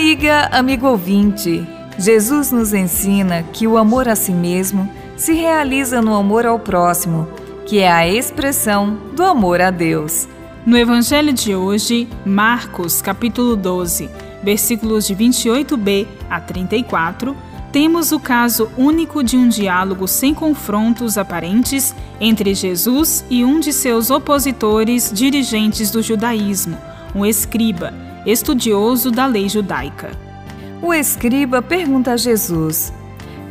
dia, amigo ouvinte! Jesus nos ensina que o amor a si mesmo se realiza no amor ao próximo, que é a expressão do amor a Deus. No Evangelho de hoje, Marcos, capítulo 12, versículos de 28b a 34, temos o caso único de um diálogo sem confrontos aparentes entre Jesus e um de seus opositores dirigentes do judaísmo, um escriba, estudioso da lei judaica. O escriba pergunta a Jesus: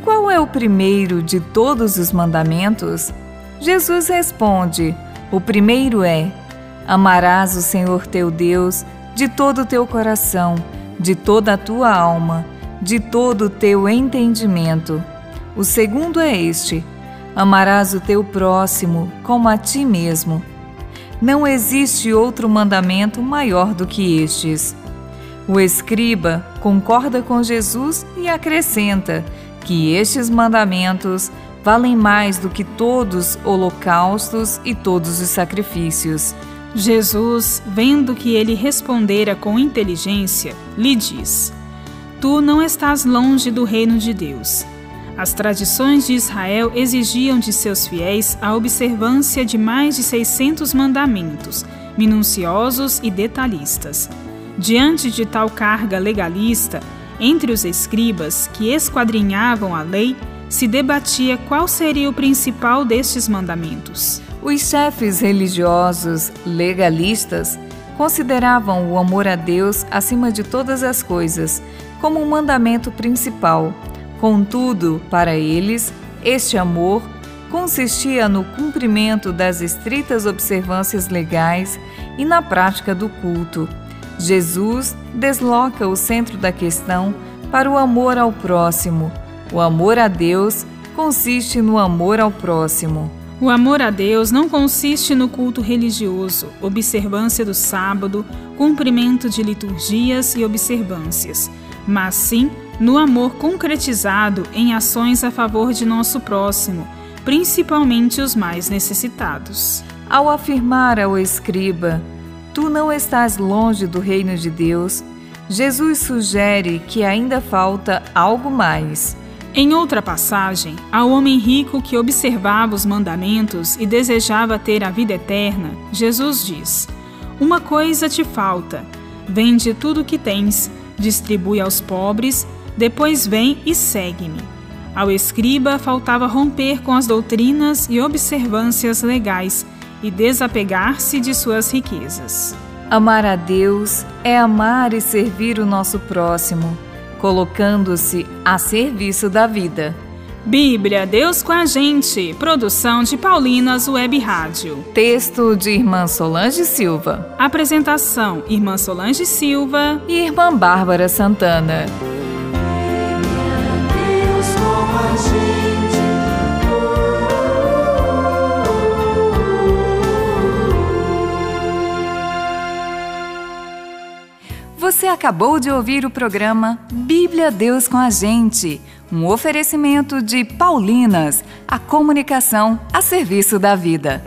Qual é o primeiro de todos os mandamentos? Jesus responde: O primeiro é: Amarás o Senhor teu Deus de todo o teu coração, de toda a tua alma de todo o teu entendimento. O segundo é este: amarás o teu próximo como a ti mesmo. Não existe outro mandamento maior do que estes. O escriba concorda com Jesus e acrescenta que estes mandamentos valem mais do que todos os holocaustos e todos os sacrifícios. Jesus, vendo que ele respondera com inteligência, lhe diz: Tu não estás longe do reino de Deus. As tradições de Israel exigiam de seus fiéis a observância de mais de 600 mandamentos, minuciosos e detalhistas. Diante de tal carga legalista, entre os escribas que esquadrinhavam a lei, se debatia qual seria o principal destes mandamentos. Os chefes religiosos legalistas consideravam o amor a Deus acima de todas as coisas, como um mandamento principal. Contudo, para eles, este amor consistia no cumprimento das estritas observâncias legais e na prática do culto. Jesus desloca o centro da questão para o amor ao próximo. O amor a Deus consiste no amor ao próximo. O amor a Deus não consiste no culto religioso, observância do sábado, cumprimento de liturgias e observâncias mas sim no amor concretizado em ações a favor de nosso próximo, principalmente os mais necessitados. Ao afirmar ao escriba, Tu não estás longe do reino de Deus, Jesus sugere que ainda falta algo mais. Em outra passagem, ao homem rico que observava os mandamentos e desejava ter a vida eterna, Jesus diz: Uma coisa te falta: vende tudo o que tens distribui aos pobres, depois vem e segue-me. Ao escriba faltava romper com as doutrinas e observâncias legais e desapegar-se de suas riquezas. Amar a Deus é amar e servir o nosso próximo, colocando-se a serviço da vida. Bíblia, Deus com a gente. Produção de Paulinas Web Rádio. Texto de Irmã Solange Silva. Apresentação: Irmã Solange Silva e Irmã Bárbara Santana. Você acabou de ouvir o programa Bíblia Deus com a gente um oferecimento de Paulinas, a comunicação a serviço da vida.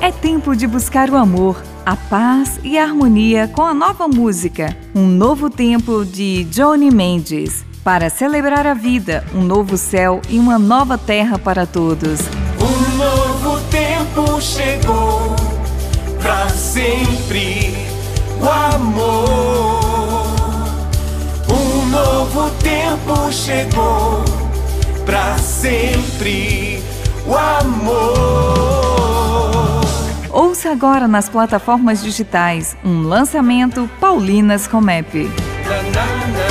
É tempo de buscar o amor, a paz e a harmonia com a nova música, Um Novo Tempo de Johnny Mendes. Para celebrar a vida, um novo céu e uma nova terra para todos. Um o amor novo tempo chegou, para sempre o amor. Ouça agora nas plataformas digitais um lançamento Paulinas Comep. Na, na, na.